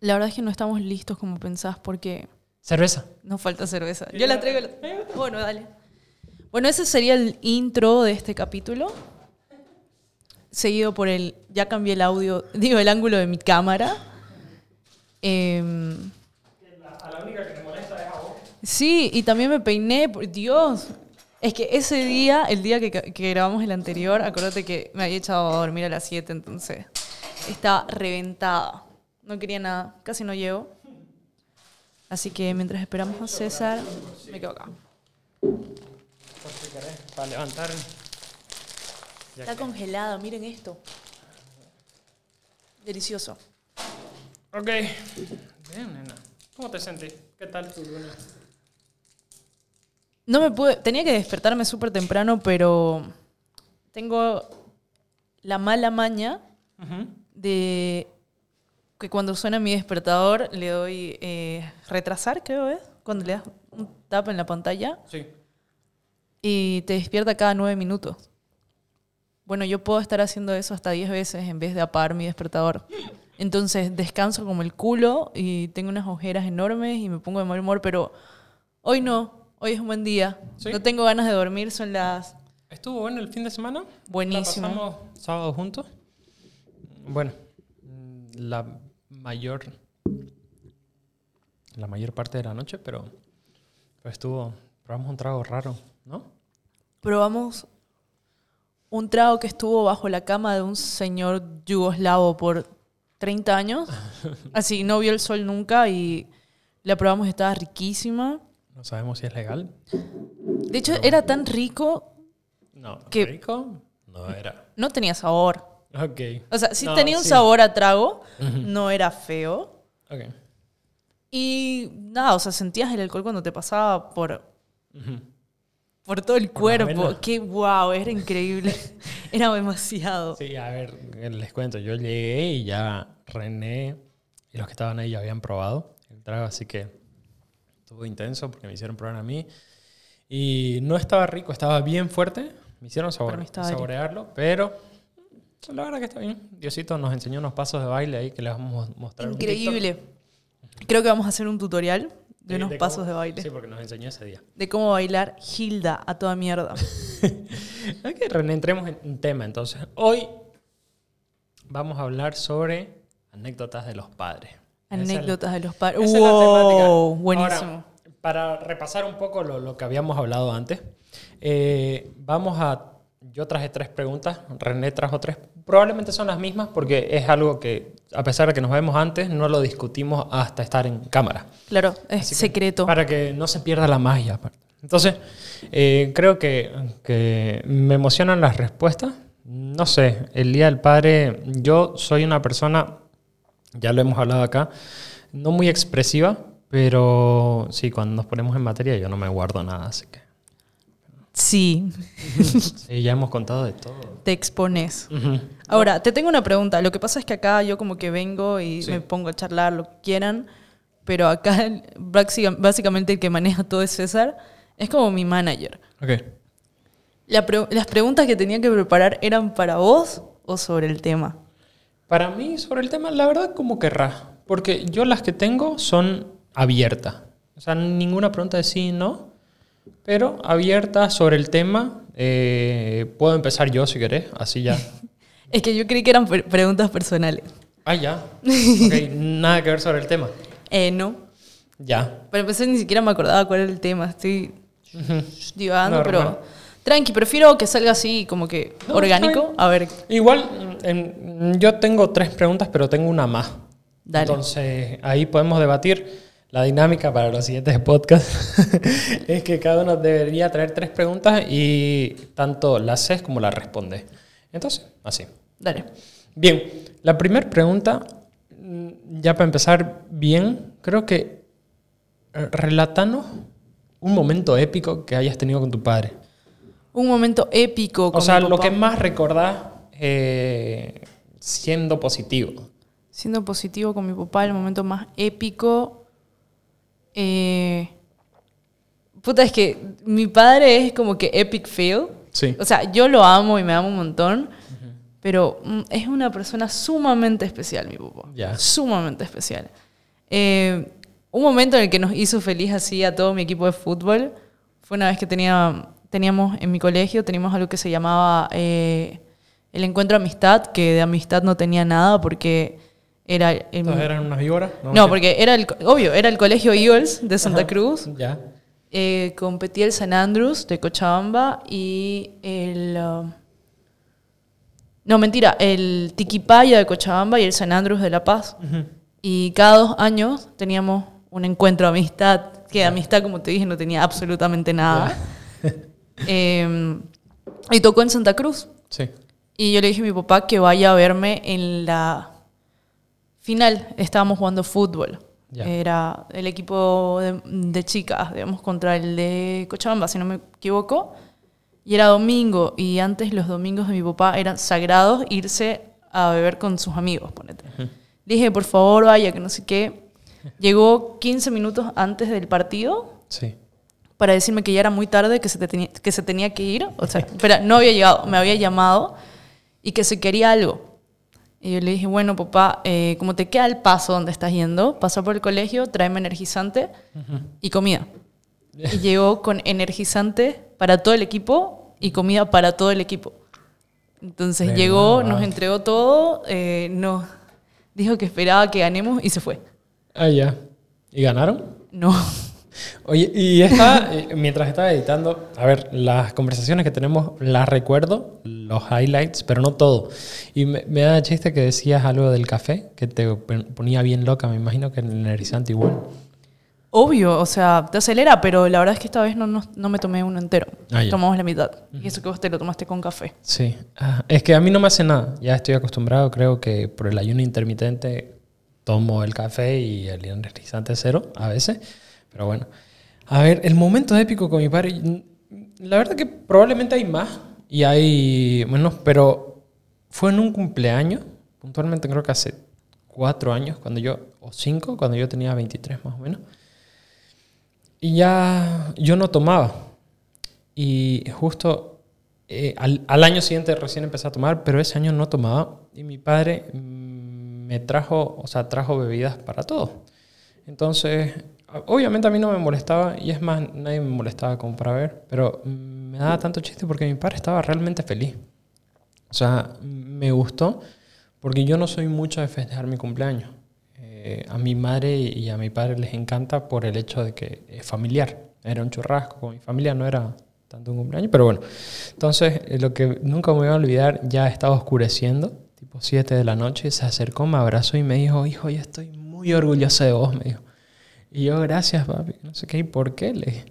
La verdad es que no estamos listos como pensás porque Cerveza. nos falta cerveza. Yo la traigo. Bueno, dale. Bueno, ese sería el intro de este capítulo. Seguido por el. Ya cambié el audio, digo, el ángulo de mi cámara. A la única que te molesta es a vos. sí, y también me peiné. por- Dios. Es que ese día, el día que, que grabamos el anterior, acuérdate que me había echado a dormir a las 7, entonces estaba reventada. No quería nada, casi no llego. Así que mientras esperamos a César, me quedo acá. Para levantar. Está congelada, miren esto. Delicioso. Ok. Bien, nena. ¿Cómo te sentís? ¿Qué tal tu luna? No me pude, tenía que despertarme súper temprano, pero tengo la mala maña de que cuando suena mi despertador le doy eh, retrasar, creo es, cuando le das un tap en la pantalla Sí. y te despierta cada nueve minutos. Bueno, yo puedo estar haciendo eso hasta diez veces en vez de apagar mi despertador. Entonces descanso como el culo y tengo unas ojeras enormes y me pongo de mal humor, pero hoy no, hoy es un buen día. ¿Sí? No tengo ganas de dormir, son las... ¿Estuvo bueno el fin de semana? Buenísimo. ¿La pasamos sábado juntos? Bueno, la mayor la mayor parte de la noche, pero, pero estuvo probamos un trago raro, ¿no? Probamos un trago que estuvo bajo la cama de un señor yugoslavo por 30 años. Así, no vio el sol nunca y la probamos estaba riquísima. No sabemos si es legal. De hecho, era tan rico, No, ¿Qué? rico no era. no tenía sabor. Ok. O sea, sí No, tenía un sí. sabor a trago, no era feo. Ok. Y nada, o sea, sentías el alcohol cuando te pasaba por, por todo el Por cuerpo. Qué wow, era increíble. era demasiado. Sí, a ver, les cuento. Yo llegué y ya René y los que estaban ahí ya habían probado el trago, así que estuvo intenso porque me hicieron probar a mí. Y no estaba rico, estaba bien fuerte. Me hicieron sabor- rico. saborearlo, pero la verdad que está bien. Diosito nos enseñó unos pasos de baile ahí que les vamos a mostrar. un. Increíble. Creo que vamos a hacer un tutorial de, unos pasos de baile. Sí, porque nos enseñó ese día. De cómo bailar Hilda a toda mierda. Ok, René, entremos en en tema entonces. Hoy vamos a hablar sobre anécdotas de los padres. La- Anécdotas de los padres. Wow, buenísimo. Ahora, para repasar un poco lo, lo que habíamos hablado antes, eh, vamos a... Yo traje tres preguntas, René trajo tres. Probablemente son las mismas porque es algo que, a pesar de que nos vemos antes, no lo discutimos hasta estar en cámara. claro, es Así que, secreto. Para que no se pierda la magia. Entonces, eh, creo que, que me emocionan las respuestas. No sé, el Día del Padre, yo soy una persona, ya lo hemos hablado acá, no muy expresiva, pero sí, cuando nos ponemos en materia yo no me guardo nada, así que Sí, sí, ya hemos contado de todo. te expones. Ahora, te tengo una pregunta. Lo que pasa es que acá yo como que vengo y Sí. me pongo a charlar lo que quieran, pero acá básicamente el que maneja todo es César. Es como mi manager. Ok. La pre- las preguntas que tenía que preparar eran para vos o sobre el tema. Para mí, sobre el tema, la verdad, como querrás. Porque yo las que tengo son abiertas. O sea, ninguna pregunta de sí, no. Pero abiertas sobre el tema. Eh, puedo empezar yo si querés, así ya. Es que yo creí que eran pre- preguntas personales. Ah, ya. Ok, nada que ver sobre el tema. Eh, no. Ya. Para empezar, ni siquiera me acordaba cuál era el tema. Estoy divagando, Normal. pero tranqui, prefiero que salga así como que No, orgánico. A ver, Igual, en- yo tengo tres preguntas, pero tengo una más. dale. Entonces, ahí podemos debatir. La dinámica para los siguientes podcasts es que cada uno debería traer tres preguntas y tanto las haces como las respondes. Entonces, así. Dale. Bien, la primera pregunta, mm, ya para empezar bien, creo que eh, relatanos un momento épico que hayas tenido con tu padre. Un momento épico. Con O sea, mi lo que más recordás eh, siendo positivo. Siendo positivo con mi papá, el momento más épico. Eh, puta, es que mi padre es como que epic fail. Sí. O sea, yo lo amo y me amo un montón. Pero mm, es una persona sumamente especial, mi papá. Sumamente especial. Eh, un momento en el que nos hizo feliz así a todo mi equipo de fútbol fue una vez que tenía, teníamos en mi colegio, teníamos algo que se llamaba eh, el encuentro amistad, que de amistad no tenía nada porque era... ¿Entonces eran unas víboras? no, porque era el, obvio, era el colegio Eagles de Santa Cruz. Ya. Eh, competía el San Andrews de Cochabamba y el... uh, no, mentira, el Tiquipaya de Cochabamba y el San Andrews de La Paz. Y cada dos años teníamos un encuentro de amistad, que de amistad, como te dije, no tenía absolutamente nada. Eh, y tocó en Santa Cruz. Sí. Y yo le dije a mi papá que vaya a verme en la final. Estábamos jugando fútbol. Era el equipo de, de chicas, digamos, contra el de Cochabamba, si no me equivoco. Y era domingo. Y antes los domingos de mi papá eran sagrados irse a beber con sus amigos, ponete. Dije, por favor, vaya, que no sé qué. Llegó 15 minutos antes del partido Sí. para decirme que ya era muy tarde, que se, te tenía, que se tenía que ir. O sea, espera, no había llegado, me había llamado y que se quería algo. Y yo le dije, bueno, papá, eh, como te queda el paso donde estás yendo, pasa por el colegio, tráeme energizante y comida. Y llegó con energizante para todo el equipo y comida para todo el equipo. Entonces llegó, nos entregó todo, eh, nos dijo que esperaba que ganemos y se fue. Ah, ya. ¿Y ganaron? No. Oye, y estaba, eh, mientras estaba editando, a ver, las conversaciones que tenemos las recuerdo, los highlights, pero no todo. Y me, me da chiste que decías algo del café, que te ponía bien loca, me imagino que en el energizante igual. Obvio, o sea, te acelera, pero la verdad es que esta vez no, no, no me tomé uno entero. Ah. Tomamos la mitad. Y eso que vos te lo tomaste con café. Sí, Ah, es que a mí no me hace nada, ya estoy acostumbrado, creo que por el ayuno intermitente tomo el café y el energizante cero a veces, pero bueno. A ver, el momento épico con mi padre, la verdad que probablemente hay más y hay menos, pero fue en un cumpleaños, puntualmente creo que hace cuatro años, cuando yo, o cinco, cuando yo tenía 23 más o menos. Y ya yo no tomaba. Y justo eh, al, al año siguiente recién empecé a tomar, pero ese año no tomaba. Y mi padre mm, me trajo, o sea, trajo bebidas para todo. Entonces, obviamente a mí no me molestaba, y es más, nadie me molestaba como para ver, pero me daba tanto chiste porque mi padre estaba realmente feliz. O sea, me gustó porque yo no soy mucho de festejar mi cumpleaños. Eh, a mi madre y a mi padre les encanta por el hecho de que es familiar. Era un churrasco con mi familia, no era tanto un cumpleaños, pero bueno. Entonces, eh, lo que nunca me voy a olvidar, ya estaba oscureciendo, tipo 7 de la noche, se acercó, me abrazó y me dijo, hijo, yo estoy muy orgulloso de vos, me dijo. Y yo, gracias, papi, no sé qué, ¿y por qué? Le dije,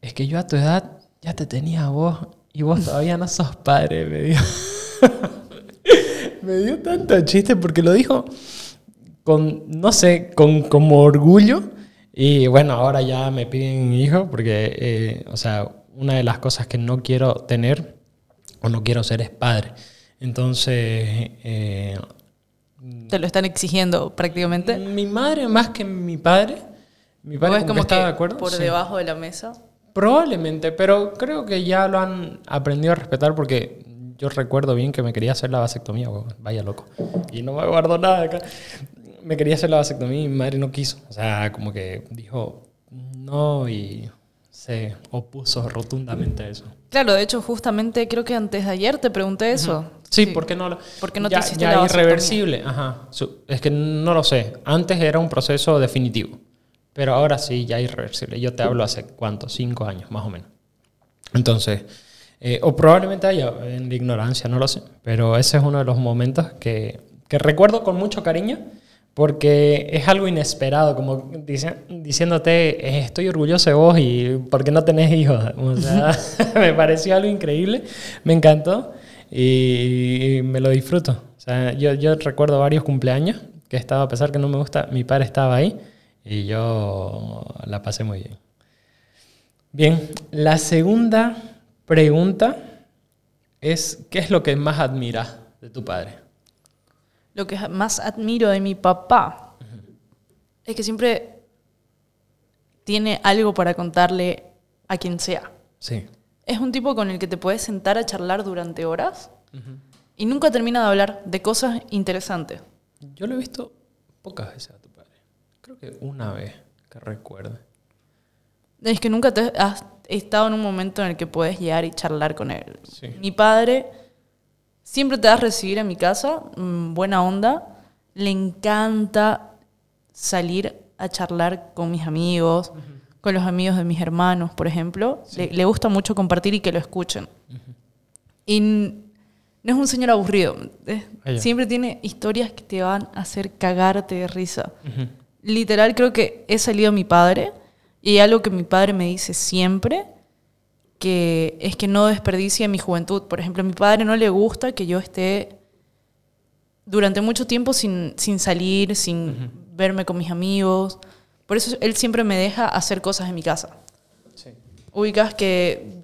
es que yo a tu edad ya te tenía a vos y vos todavía no sos padre, me dijo. me dio tanto chiste porque lo dijo con, no sé, con como orgullo. Y bueno, ahora ya me piden hijo porque, eh, o sea, una de las cosas que no quiero tener o no quiero ser es padre. Entonces, eh, Te lo están exigiendo prácticamente. mi madre más que mi padre, mi ¿O padre es como como que de acuerdo. por Sí. debajo de la mesa? Probablemente, pero creo que ya lo han aprendido a respetar porque yo recuerdo bien que me quería hacer la vasectomía, vaya loco. Y no me guardo nada acá. Me quería hacer la vasectomía y mi madre no quiso. O sea, como que dijo no y se opuso rotundamente a eso. Claro, de hecho, justamente creo que antes de ayer te pregunté eso. Sí, ¿por qué no lo...? ¿Por qué no te ya, hiciste ya la irreversible, ajá. Es que no lo sé. Antes era un proceso definitivo, pero ahora sí, ya irreversible. Yo te hablo hace, ¿cuánto? Cinco años, más o menos. Entonces, eh, o probablemente haya en la ignorancia, no lo sé, pero ese es uno de los momentos que, que recuerdo con mucho cariño porque es algo inesperado, como diciéndote, eh, estoy orgulloso de vos y ¿por qué no tenés hijos? O sea, me pareció algo increíble, me encantó y, me lo disfruto. O sea, yo, yo recuerdo varios cumpleaños que estaba, a pesar que no me gusta, mi padre estaba ahí y yo la pasé muy bien. Bien, la segunda pregunta es, ¿qué es lo que más admiras de tu padre? Lo que más admiro de mi papá es que siempre tiene algo para contarle a quien sea. Sí. Es un tipo con el que te puedes sentar a charlar durante horas y nunca termina de hablar de cosas interesantes. Yo lo he visto pocas veces a tu. Creo que una vez que recuerde. Es que nunca te has estado en un momento en el que puedes llegar y charlar con él. Sí. Mi padre siempre te va a recibir en mi casa, mm, buena onda. Le encanta salir a charlar con mis amigos, con los amigos de mis hermanos, por ejemplo. Le, le gusta mucho compartir y que lo escuchen. Y no es un señor aburrido. Ah. Siempre tiene historias que te van a hacer cagarte de risa. Literal, creo que he salido a mi padre y algo que mi padre me dice siempre, que es que no desperdicie mi juventud. Por ejemplo, a mi padre no le gusta que yo esté durante mucho tiempo sin, sin salir, sin verme con mis amigos. Por eso él siempre me deja hacer cosas en mi casa. Sí. Ubicas que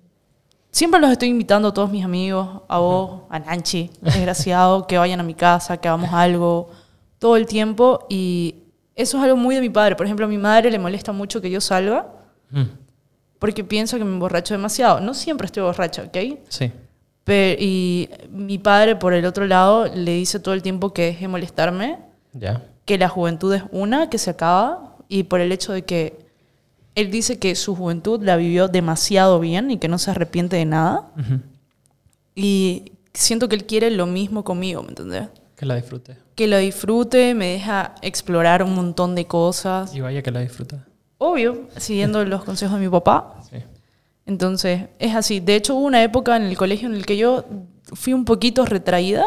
siempre los estoy invitando a todos mis amigos, a vos, a Nanchi, desgraciado, que vayan a mi casa, que hagamos algo, todo el tiempo. Y eso es algo muy de mi padre. Por ejemplo, a mi madre le molesta mucho que yo salga Mm. porque piensa que me emborracho demasiado. No siempre estoy borracha, ¿ok? Sí. Pe- y mi padre, por el otro lado, le dice todo el tiempo que deje de molestarme, Ya. que la juventud es una, que se acaba, y por el hecho de que él dice que su juventud la vivió demasiado bien y que no se arrepiente de nada. Y siento que él quiere lo mismo conmigo, ¿me entendés? Que la disfrute. Que lo disfrute, me deja explorar un montón de cosas. Y vaya que la disfruta. Obvio, siguiendo los consejos de mi papá. Sí. Entonces, es así. De hecho, hubo una época en el colegio en el que yo fui un poquito retraída,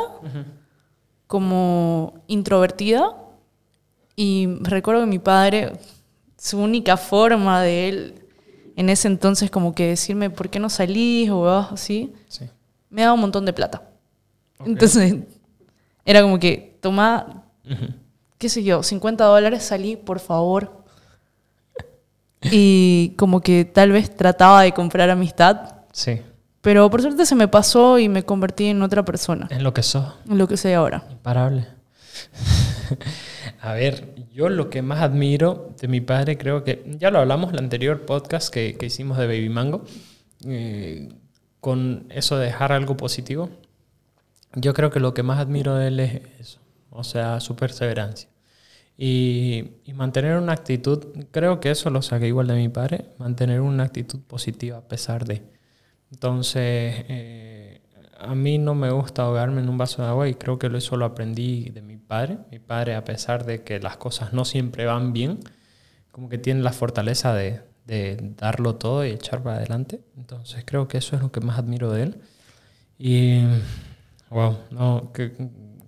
como introvertida. Y recuerdo que mi padre, su única forma de él en ese entonces, como que decirme, ¿por qué no salís? o así, Sí. me daba un montón de plata. Entonces, era como que, toma, qué sé yo, 50 dólares, salí, por favor. Y como que tal vez trataba de comprar amistad, Sí. pero por suerte se me pasó y me convertí en otra persona, Es lo que sos. en lo que soy ahora. Imparable. A ver, yo lo que más admiro de mi padre, creo que ya lo hablamos en el anterior podcast que, que hicimos de Baby Mango, eh, con eso de dejar algo positivo. Yo creo que lo que más admiro de él es eso, o sea, su perseverancia. Y, y mantener una actitud, creo que eso lo saqué igual de mi padre, mantener una actitud positiva a pesar de. Entonces, eh, a mí no me gusta ahogarme en un vaso de agua y creo que eso lo aprendí de mi padre. Mi padre, a pesar de que las cosas no siempre van bien, como que tiene la fortaleza de, de darlo todo y echar para adelante. Entonces, creo que eso es lo que más admiro de él. Y, wow, no,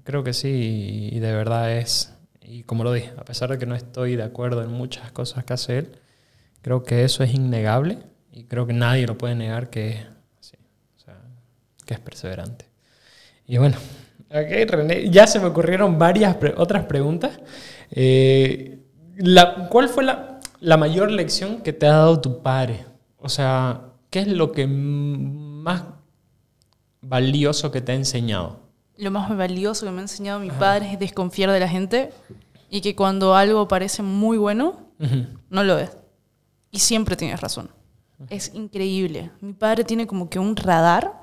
creo que sí, y de verdad es, y como lo dije, a pesar de que no estoy de acuerdo en muchas cosas que hace él, creo que eso es innegable y creo que nadie lo puede negar que es así, o sea, que es perseverante. Y bueno, ok, René, ya se me ocurrieron varias pre- otras preguntas. Eh, la- ¿Cuál fue la, la mayor lección que te ha dado tu padre? O sea, ¿qué es lo que más valioso que te ha enseñado? Lo más valioso que me ha enseñado mi padre es desconfiar de la gente y que cuando algo parece muy bueno, no lo es. Y siempre tienes razón. Es increíble. Mi padre tiene como que un radar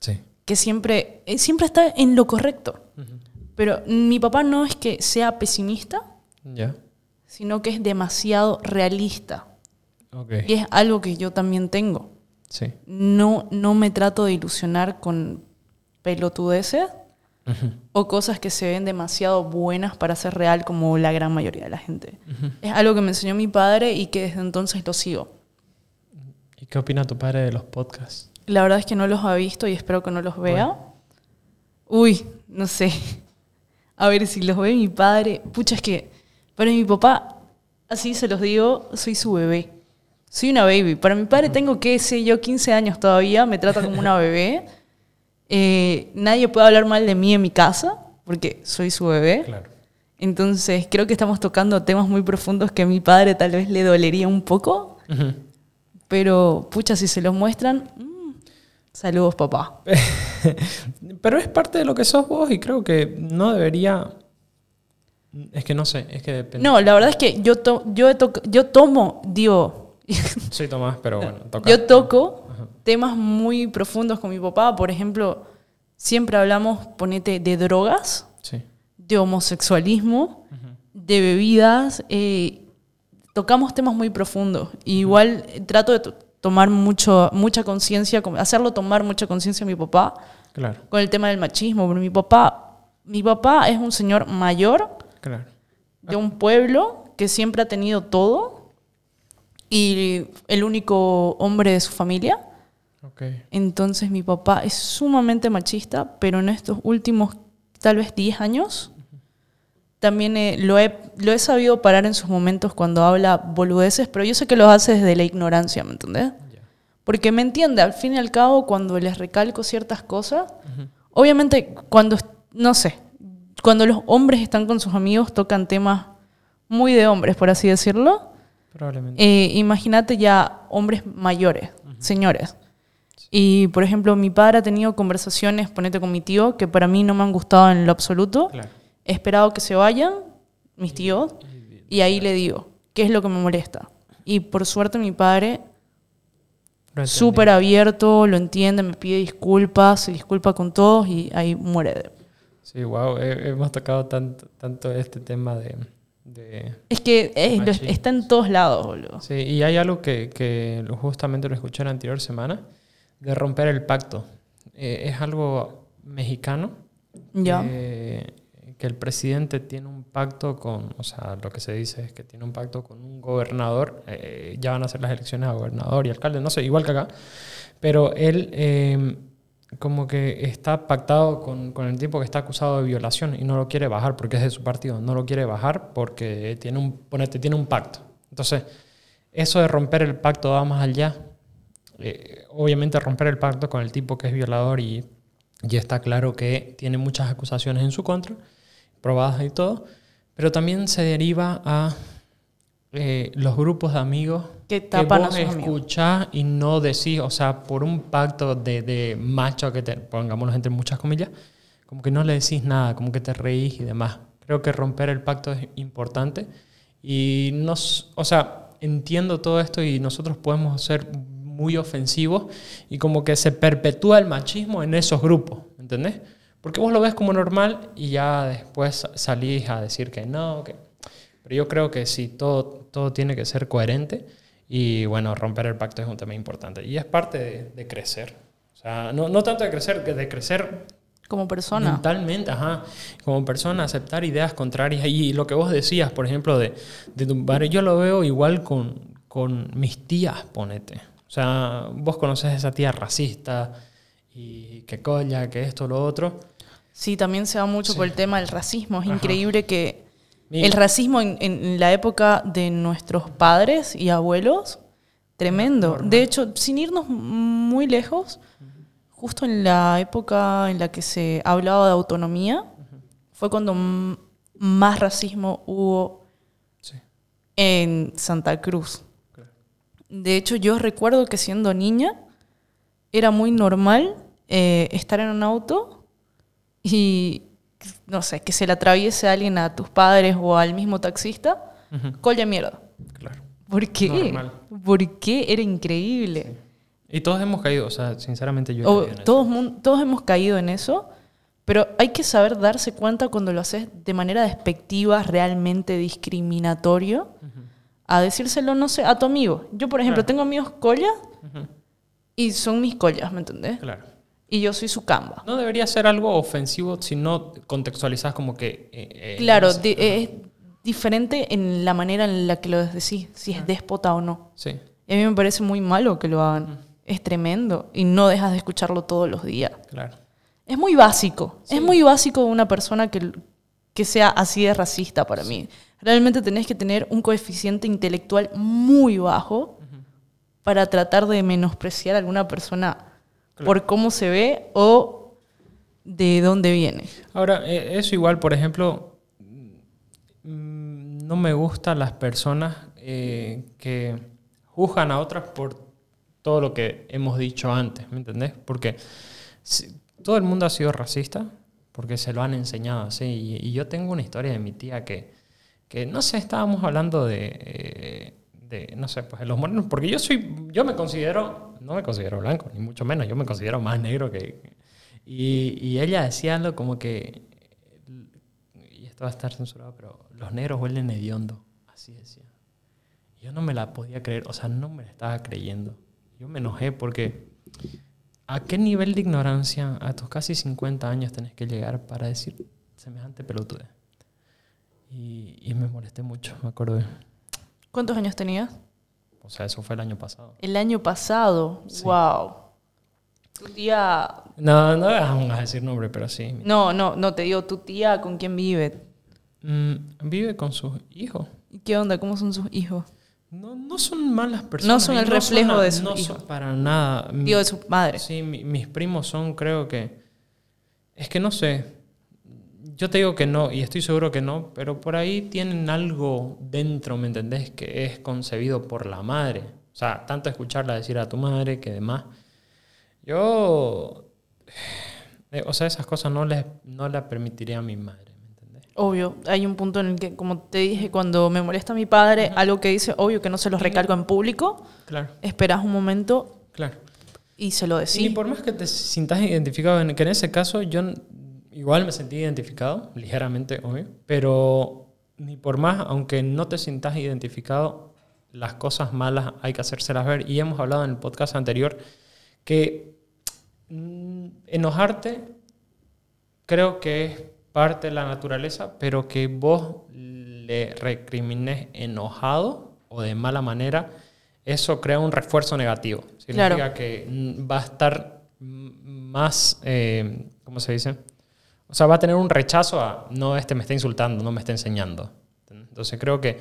Sí. que siempre, eh, siempre está en lo correcto. Pero mi papá no es que sea pesimista, sino que es demasiado realista. Y es algo que yo también tengo. Sí. No, no me trato de ilusionar con pelotudeces o cosas que se ven demasiado buenas para ser real como la gran mayoría de la gente. Es algo que me enseñó mi padre y que desde entonces lo sigo. ¿Y qué opina tu padre de los podcasts? La verdad es que no los ha visto y espero que no los vea. Uy, no sé. A ver si los ve mi padre. Pucha, es que para mi papá, así se los digo, soy su bebé. Soy una baby. Para mi padre tengo, qué sé yo, 15 años todavía, me trata como una bebé. Eh, nadie puede hablar mal de mí en mi casa, porque soy su bebé. Claro. Entonces, creo que estamos tocando temas muy profundos que a mi padre tal vez le dolería un poco. Ujú. Pero, pucha, si se los muestran, mm, saludos, papá. Pero es parte de lo que sos vos y creo que no debería... Es que no sé, es que depende. No, la verdad es que yo, to- yo, yo tomo, digo, Soy Tomás, pero bueno, toca. yo toco temas muy profundos con mi papá. Por ejemplo, siempre hablamos, ponete, de drogas, Sí. de homosexualismo, de bebidas, eh, tocamos temas muy profundos. Igual trato de to- tomar mucho, mucha conciencia, hacerlo tomar mucha conciencia a mi papá Claro, con el tema del machismo. Porque mi papá, mi papá es un señor mayor claro. de un pueblo que siempre ha tenido todo y el único hombre de su familia. Ok. Entonces mi papá es sumamente machista, pero en estos últimos tal vez 10 años también eh, lo, he, lo he sabido parar en sus momentos cuando habla boludeces, pero yo sé que lo hace desde la ignorancia, ¿me entendés? Ya. Porque me entiende, al fin y al cabo, cuando les recalco ciertas cosas, obviamente cuando, no sé, cuando los hombres están con sus amigos tocan temas muy de hombres, por así decirlo. Probablemente. Eh, Imagínate ya hombres mayores, señores. Y, por ejemplo, mi padre ha tenido conversaciones, ponete con mi tío, que para mí no me han gustado en lo absoluto. claro. He esperado que se vayan, mis tíos, y ahí le digo, ¿qué es lo que me molesta? Y por suerte mi padre, súper abierto, lo entiende, me pide disculpas, se disculpa con todos y ahí muere. de- Sí, wow. hemos tocado tanto, tanto este tema de, de Es que eh, lo- está en todos lados, boludo. Sí, y hay algo que, justamente lo escuché la anterior semana, de romper el pacto. Eh, es algo mexicano, Ya. que, que el presidente tiene un pacto con, o sea, lo que se dice es que tiene un pacto con un gobernador, eh, ya van a ser las elecciones a gobernador y alcalde, no sé, igual que acá, pero él eh, como que está pactado con, con el tipo que está acusado de violación y no lo quiere bajar porque es de su partido, no lo quiere bajar porque tiene un, ponete, tiene un pacto. Entonces, eso de romper el pacto va más allá. Eh, obviamente romper el pacto con el tipo que es violador y ya está claro que tiene muchas acusaciones en su contra, probadas y todo, pero también se deriva a eh, los grupos de amigos Que que tapan a vos amigos. escuchás y no decís, o sea, por un pacto de, de macho que te, pongámoslo entre muchas comillas, como que no le decís nada, como que te reís y demás. Creo que romper el pacto es importante y nos, o sea, entiendo todo esto y nosotros podemos ser muy ofensivos y como que se perpetúa el machismo en esos grupos, ¿entendés? Porque vos lo ves como normal y ya después salís a decir que no, que... Pero yo creo que sí, todo, todo tiene que ser coherente y bueno, romper el pacto es un tema importante y es parte de, de crecer. O sea, no, no tanto de crecer, que de crecer Como persona. mentalmente, ajá, como persona, aceptar ideas contrarias. Y lo que vos decías, por ejemplo, de, de tu padre, yo lo veo igual con, con mis tías, ponete. O sea, vos conoces a esa tía racista y que colla, que esto, lo otro. Sí, también se va mucho por el tema del racismo. Es Ajá. increíble que Mi- el racismo en, en la época de nuestros padres y abuelos, tremendo. De hecho, sin irnos muy lejos, justo en la época en la que se hablaba de autonomía, fue cuando más racismo hubo Sí, en Santa Cruz. De hecho, yo recuerdo que siendo niña era muy normal eh, estar en un auto y, no sé, que se le atraviese a alguien a tus padres o al mismo taxista, Ujú, colla mierda. claro. ¿Por qué? Normal. ¿Por qué? Era increíble. Y todos hemos caído, o sea, sinceramente yo he O- caído en eso. todos, mun- todos hemos caído en eso, pero hay que saber darse cuenta cuando lo haces de manera despectiva, realmente discriminatorio, a decírselo, no sé, a tu amigo. Yo, por ejemplo, Claro. tengo amigos collas Ujú, y son mis collas, ¿me entendés? Claro. Y yo soy su camba. No debería ser algo ofensivo si no contextualizas como que... eh, eh, Claro, es diferente en la manera en la que lo decís, si es déspota o no. Sí, Y a mí me parece muy malo que lo hagan. Es tremendo. Y no dejas de escucharlo todos los días. claro. Es muy básico. Es muy básico una persona que, que sea así de racista para mí. Realmente tenés que tener un coeficiente intelectual muy bajo para tratar de menospreciar a alguna persona por cómo se ve o de dónde viene. Ahora, eh, eso igual, por ejemplo, mm, no me gustan las personas eh, que juzgan a otras por todo lo que hemos dicho antes, ¿me entendés? Porque si- todo el mundo ha sido racista porque se lo han enseñado así. Y, y yo tengo una historia de mi tía que, que no sé, estábamos hablando de, eh, de, no sé, pues de los morenos, porque yo soy, yo me considero, no me considero blanco, ni mucho menos, yo me considero más negro que... Y, y ella decía algo como que y esto va a estar censurado, pero los negros huelen hediondo. Así decía. Yo no me la podía creer, o sea, no me la estaba creyendo. Yo me enojé porque ¿a qué nivel de ignorancia a tus casi 50 años tenés que llegar para decir semejante pelotude? Y, y me molesté mucho, me acuerdo. ¿Cuántos años tenías? O sea, eso fue el año pasado. El año pasado. Sí. Wow. Tu tía. No, no vamos a decir nombre, pero sí. No, no, no te digo, tu tía con quién vive. Mm, vive con sus hijos. ¿Y qué onda? ¿Cómo son sus hijos? No, no son malas personas. No son el reflejo a- de sus No hijos. son para nada. Digo, de su madre. Sí, mi- mis primos son, creo que. Es que no sé. Yo te digo que no, y estoy seguro que no, pero por ahí tienen algo dentro, ¿me entendés? Que es concebido por la madre. O sea, tanto escucharla decir a tu madre que demás. Yo. eh, o sea, esas cosas no les no las permitiría a mi madre, ¿me entendés? Obvio, hay un punto en el que, como te dije, cuando me molesta mi padre, algo que dice, obvio que no se los recalco en público, Claro, esperas un momento claro. y se lo Y decís. por más que te sintas identificado, en, que en ese caso yo igual me sentí identificado, ligeramente, obvio, pero ni por más, aunque no te sientas identificado, las cosas malas hay que hacérselas ver. Y hemos hablado en el podcast anterior que mm, enojarte creo que es parte de la naturaleza, pero que vos le recrimines enojado o de mala manera, eso crea un refuerzo negativo. Significa Claro. que mm, va a estar más, eh, ¿cómo se dice? O sea, va a tener un rechazo a, no, este me está insultando, no me está enseñando. Entonces creo que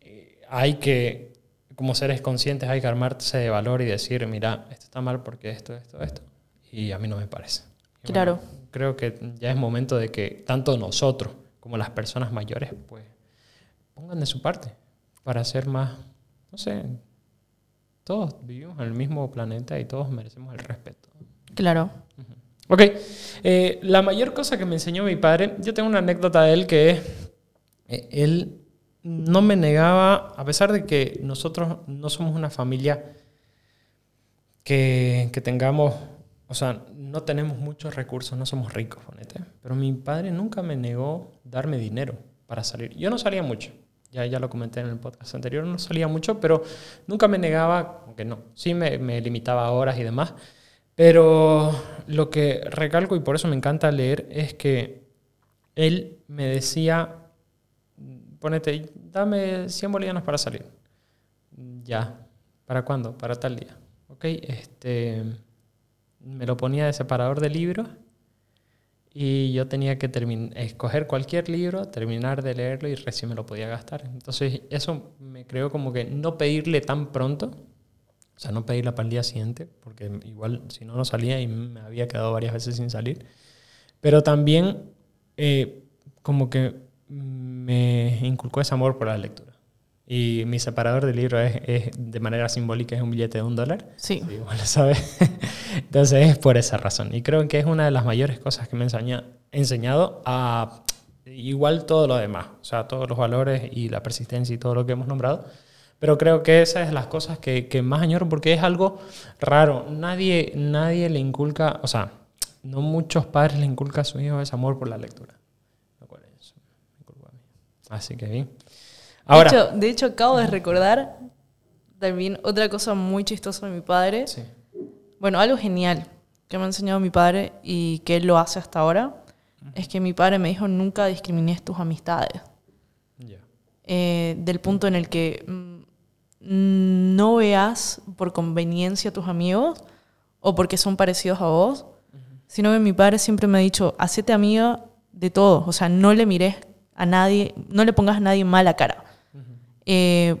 eh, hay que, como seres conscientes, hay que armarse de valor y decir, mira, esto está mal porque esto, esto, esto. Y a mí no me parece. Y Claro. bueno, creo que ya es momento de que tanto nosotros como las personas mayores, pues, pongan de su parte para ser más, no sé, todos vivimos en el mismo planeta y todos merecemos el respeto. Claro. Ok, eh, la mayor cosa que me enseñó mi padre, yo tengo una anécdota de él que eh, él no me negaba, a pesar de que nosotros no somos una familia que, que tengamos, o sea, no tenemos muchos recursos, no somos ricos, ponete, pero mi padre nunca me negó darme dinero para salir. Yo no salía mucho, ya, ya lo comenté en el podcast anterior, no salía mucho, pero nunca me negaba, aunque no, sí me, me limitaba a horas y demás, pero lo que recalco y por eso me encanta leer es que él me decía, ponete, dame 100 bolivianos para salir. Ya, ¿para cuándo? Para tal día. Ok, este, me lo ponía de separador de libros y yo tenía que escoger cualquier libro, terminar de leerlo y recién me lo podía gastar. Entonces eso me creó como que no pedirle tan pronto, o sea, no pedirla para el día siguiente, porque igual si no, no salía y me había quedado varias veces sin salir. Pero también eh, como que me inculcó ese amor por la lectura. Y mi separador de libros es, es, de manera simbólica, es un billete de un dólar. Sí. Sí, igual lo sabes. Entonces es por esa razón. Y creo que es una de las mayores cosas que me enseña, enseñado a igual todo lo demás. O sea, todos los valores y la persistencia y todo lo que hemos nombrado. Pero creo que esa es de las cosas que, que más añoro porque es algo raro. Nadie, nadie le inculca, o sea, no muchos padres le inculcan a sus hijos ese amor por la lectura. Así que bien. Ahora. De hecho, de hecho, acabo de recordar también otra cosa muy chistosa de mi padre. Sí. Bueno, algo genial que me ha enseñado mi padre y que él lo hace hasta ahora es que mi padre me dijo nunca discrimines tus amistades. Ya. Eh, del punto en el que mm, no veas por conveniencia a tus amigos o porque son parecidos a vos, sino que mi padre siempre me ha dicho, hacete amiga de todos, o sea, no le mires a nadie, no le pongas a nadie mala cara. Eh,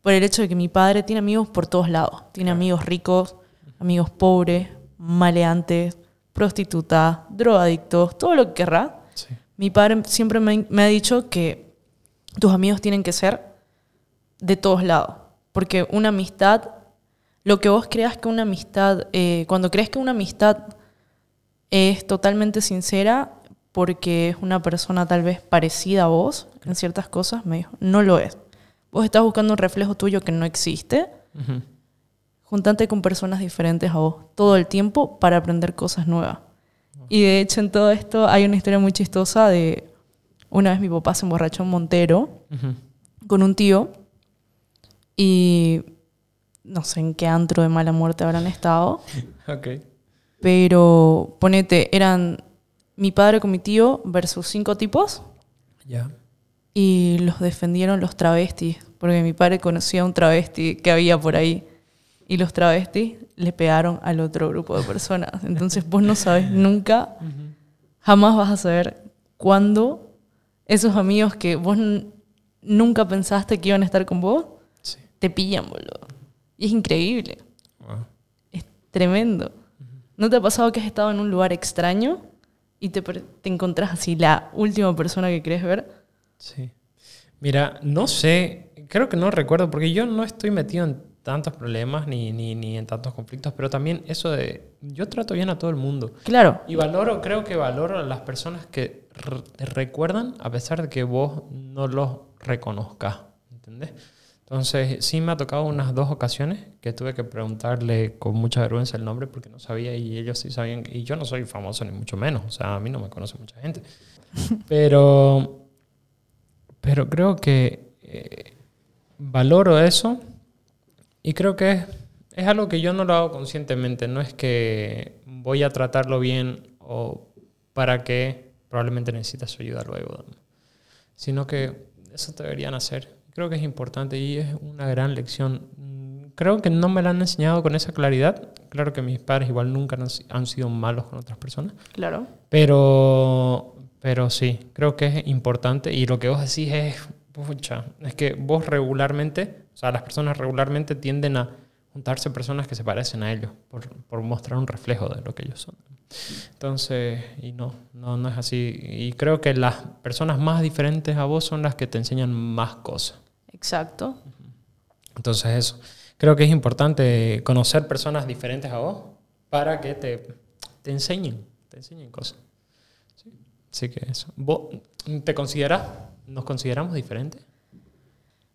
por el hecho de que mi padre tiene amigos por todos lados, tiene amigos ricos, amigos pobres, maleantes, prostitutas, drogadictos, todo lo que querrá. Sí. Mi padre siempre me, me ha dicho que tus amigos tienen que ser de todos lados. Porque una amistad, lo que vos creas que una amistad, eh, cuando crees que una amistad es totalmente sincera, porque es una persona tal vez parecida a vos en ciertas cosas, me dijo, no lo es. Vos estás buscando un reflejo tuyo que no existe. Ujú. Juntate con personas diferentes a vos todo el tiempo para aprender cosas nuevas. Y de hecho en todo esto hay una historia muy chistosa de una vez mi papá se emborrachó en Montero con un tío y no sé en qué antro de mala muerte habrán estado, Ok. pero ponete, eran mi padre con mi tío versus cinco tipos Ya. y los defendieron los travestis, porque mi padre conocía a un travesti que había por ahí y los travestis le pegaron al otro grupo de personas. Entonces vos no sabes nunca, jamás vas a saber cuándo esos amigos que vos nunca pensaste que iban a estar con vos. Te pillan, boludo. Y es increíble, Wow. es tremendo. ¿No te ha pasado que has estado en un lugar extraño y te, te encontrás así la última persona que querés ver? Sí. Mira, no sé, creo que no recuerdo, porque yo no estoy metido en tantos problemas ni, ni, ni en tantos conflictos, pero también eso de, yo trato bien a todo el mundo. Claro, Y valoro, creo que valoro a las personas que te recuerdan a pesar de que vos no los reconozcas, ¿entendés? Entonces, sí me ha tocado unas dos ocasiones que tuve que preguntarle con mucha vergüenza el nombre porque no sabía y ellos sí sabían. Y yo no soy famoso ni mucho menos, o sea, a mí no me conoce mucha gente. Pero, pero creo que eh, valoro eso y creo que es, es algo que yo no lo hago conscientemente. No es que voy a tratarlo bien o para que probablemente necesitas su ayuda luego, ¿no? sino que eso deberían hacer. Creo que es importante y es una gran lección. Mm, Creo que no me la han enseñado con esa claridad. Claro que mis padres igual nunca han, si- han sido malos con otras personas. claro. Pero, pero sí, creo que es importante y lo que vos decís es, pucha, es que vos regularmente, o sea, las personas regularmente tienden a juntarse personas que se parecen a ellos por, por mostrar un reflejo de lo que ellos son. Entonces, y no, no, no es así. Y creo que las personas más diferentes a vos son las que te enseñan más cosas. Exacto. Entonces eso, creo que es importante conocer personas diferentes a vos para que te, te enseñen, te enseñen cosas. Sí. Así que eso. ¿Vos te consideras, nos consideramos diferentes?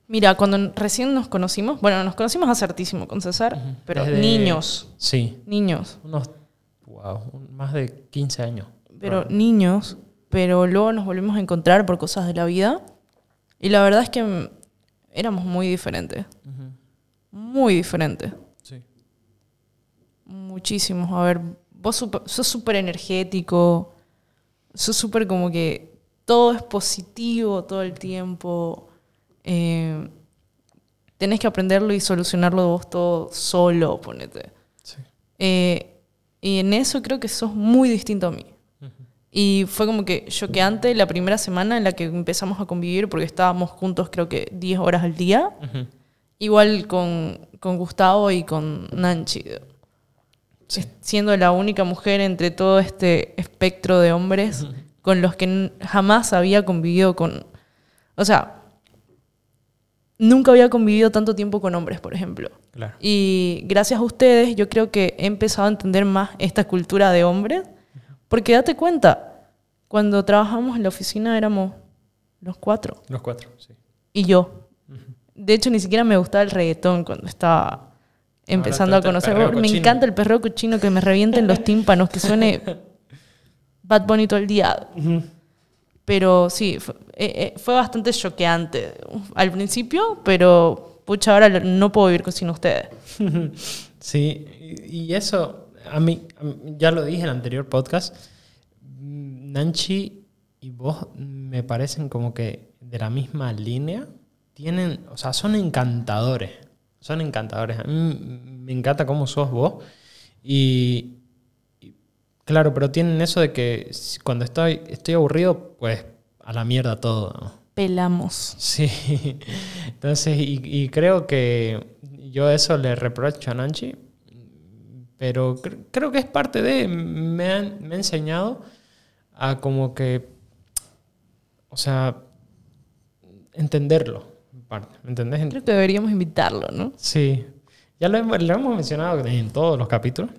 Mira, cuando recién nos conocimos, bueno, nos conocimos hace hartísimo con César, pero Desde- niños, Sí, niños, unos, wow, más de 15 años. pero niños, pero luego nos volvimos a encontrar por cosas de la vida y la verdad es que éramos muy diferentes, muy diferentes, Sí. muchísimos. A ver, vos supe- sos súper energético, sos súper como que todo es positivo todo el tiempo. eh, tenés que aprenderlo y solucionarlo vos todo solo, ponete. Sí. Eh, y en eso creo que sos muy distinto a mí. Y fue como que choqueante la primera semana en la que empezamos a convivir, porque estábamos juntos creo que 10 horas al día. Igual con, con Gustavo y con Nanchi. Sí. Siendo la única mujer entre todo este espectro de hombres con los que jamás había convivido con... O sea, nunca había convivido tanto tiempo con hombres, por ejemplo. Claro. Y gracias a ustedes yo creo que he empezado a entender más esta cultura de hombres, porque date cuenta, cuando trabajamos en la oficina éramos los cuatro Los cuatro, sí. y yo. De hecho, ni siquiera me gustaba el reggaetón cuando estaba empezando Ahora a conocer. Me cochino. encanta el perreo cochino que me revienten los tímpanos, que suene Bad Bunny todo el día. Pero sí, fue, eh, eh, fue bastante choqueante al principio, pero pucha, ahora no puedo vivir sin ustedes. Sí, y eso, a mí, ya lo dije en el anterior podcast, Nanchi y vos me parecen como que de la misma línea, tienen, o sea, son encantadores, son encantadores. A mí me encanta cómo sos vos y, y claro, pero tienen eso de que cuando estoy, estoy aburrido, pues a la mierda todo. ¿no? Pelamos. Sí, entonces, y, y creo que yo eso le reprocho a Nanchi, pero cre- creo que es parte de, me, han- me ha enseñado a como que, o sea, entenderlo, en parte, ¿me entendés? Creo que deberíamos invitarlo, ¿no? Sí, ya lo hemos, lo hemos mencionado en todos los capítulos,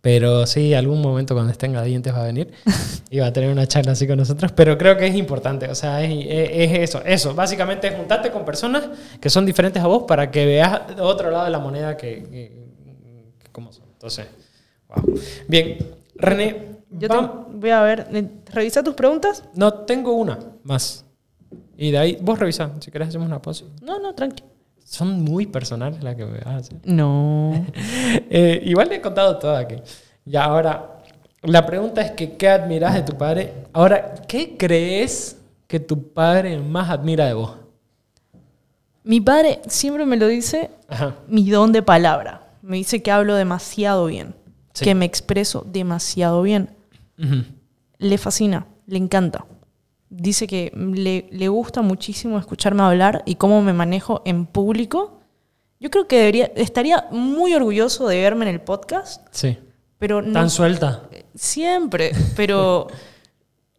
pero sí, algún momento cuando esté en Gradientes va a venir y va a tener una charla así con nosotros, pero creo que es importante, o sea, es, es- es eso, eso, básicamente es juntarte con personas que son diferentes a vos para que veas otro lado de la moneda que, que, que cómo son. Entonces, wow. Bien, René, Yo te- voy a ver, revisa tus preguntas. No, tengo una más. Y de ahí, vos revisa. Si querés, hacemos una pausa. No, no, tranqui. Son muy personales las que me vas a hacer. No. Eh, igual le he contado todo aquí. Y ahora, la pregunta es que, ¿qué admiras de tu padre? Ahora, ¿qué crees que tu padre más admira de vos? Mi padre siempre me lo dice, Ajá. mi don de palabra. Me dice que hablo demasiado bien, Sí. que me expreso demasiado bien. Le fascina, le encanta. Dice que le, le gusta muchísimo escucharme hablar y cómo me manejo en público. Yo creo que debería, estaría muy orgulloso de verme en el podcast, Sí. pero no Tan suelta. siempre, pero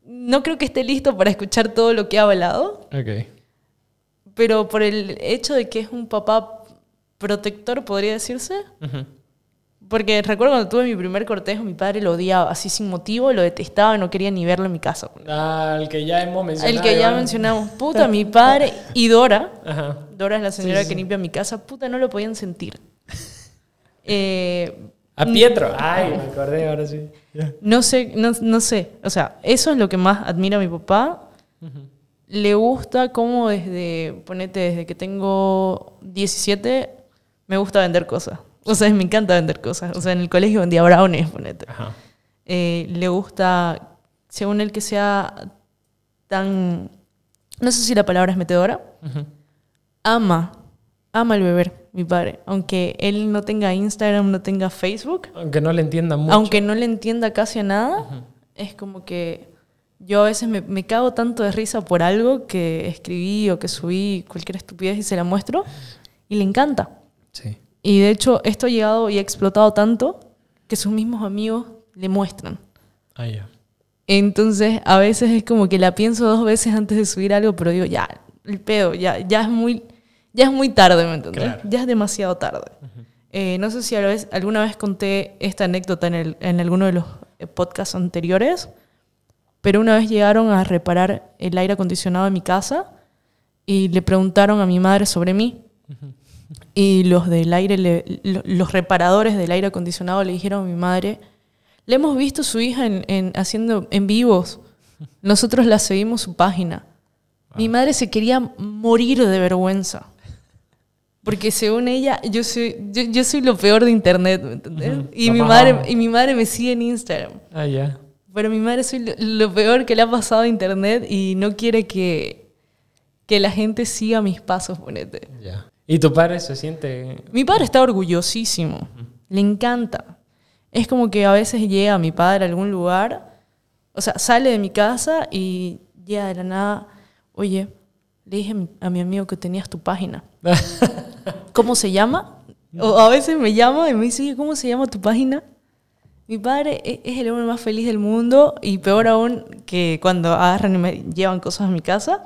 no creo que esté listo para escuchar todo lo que ha hablado. Ok. Pero por el hecho de que es un papá protector, podría decirse. Ujú. Porque recuerdo cuando tuve mi primer cortejo, mi padre lo odiaba así sin motivo, lo detestaba, no quería ni verlo en mi casa. Ah, el que ya hemos mencionado. El que ya mencionamos, puta, mi padre y Dora, Ajá. Dora es la señora Sí, sí. que limpia mi casa, puta, no lo podían sentir. Eh, A Pietro. Ay, me acordé ahora sí. No sé, no, no sé, o sea, eso es lo que más admira a mi papá. Le gusta cómo desde, ponete, desde que tengo 17, me gusta vender cosas. O sea, me encanta vender cosas. O sea, en el colegio vendía brownies, ponete. Ajá. Eh, le gusta, según él, que sea tan... No sé si la palabra es metedora. Ama, ama el beber, mi padre. Aunque él no tenga Instagram, no tenga Facebook, Aunque no le entienda mucho. aunque no le entienda casi a nada, es como que yo a veces me, me cago tanto de risa por algo que escribí o que subí cualquier estupidez y se la muestro y le encanta. Sí. Y de hecho esto ha llegado y ha explotado tanto que sus mismos amigos le muestran. Ah, ya. Entonces a veces es como que la pienso dos veces antes de subir algo, pero digo, ya, el pedo, ya, ya es muy... Ya es muy tarde, ¿me? Claro. Ya es demasiado tarde. Eh, no sé si a la vez- alguna vez conté esta anécdota en, el- en alguno de los eh, podcasts anteriores, pero una vez llegaron a reparar el aire acondicionado de mi casa y le preguntaron a mi madre sobre mí. Y los del aire, le- lo- los reparadores del aire acondicionado le dijeron a mi madre, le hemos visto a su hija en, en- haciendo en vivos. Nosotros la seguimos su página. Mi madre se quería morir de vergüenza. Porque según ella, yo soy, yo, yo soy lo peor de internet, ¿me entendés? Ujú. y, Lo mi madre, y mi madre me sigue en Instagram. Ah, ya. Pero mi madre soy lo, lo peor que le ha pasado a internet y no quiere que, que la gente siga mis pasos, ponete. Ya. ¿Y tu padre se siente Mi padre está orgullosísimo. Le encanta. Es como que a veces llega mi padre a algún lugar, o sea, sale de mi casa y llega de la nada, oye, le dije a mi, amigo que tenías tu página. ¿Cómo se llama? O a veces me llama y me dice, "Oye, ¿cómo se llama tu página? Mi padre e- es el hombre más feliz del mundo y peor aún que cuando agarran y me llevan cosas a mi casa.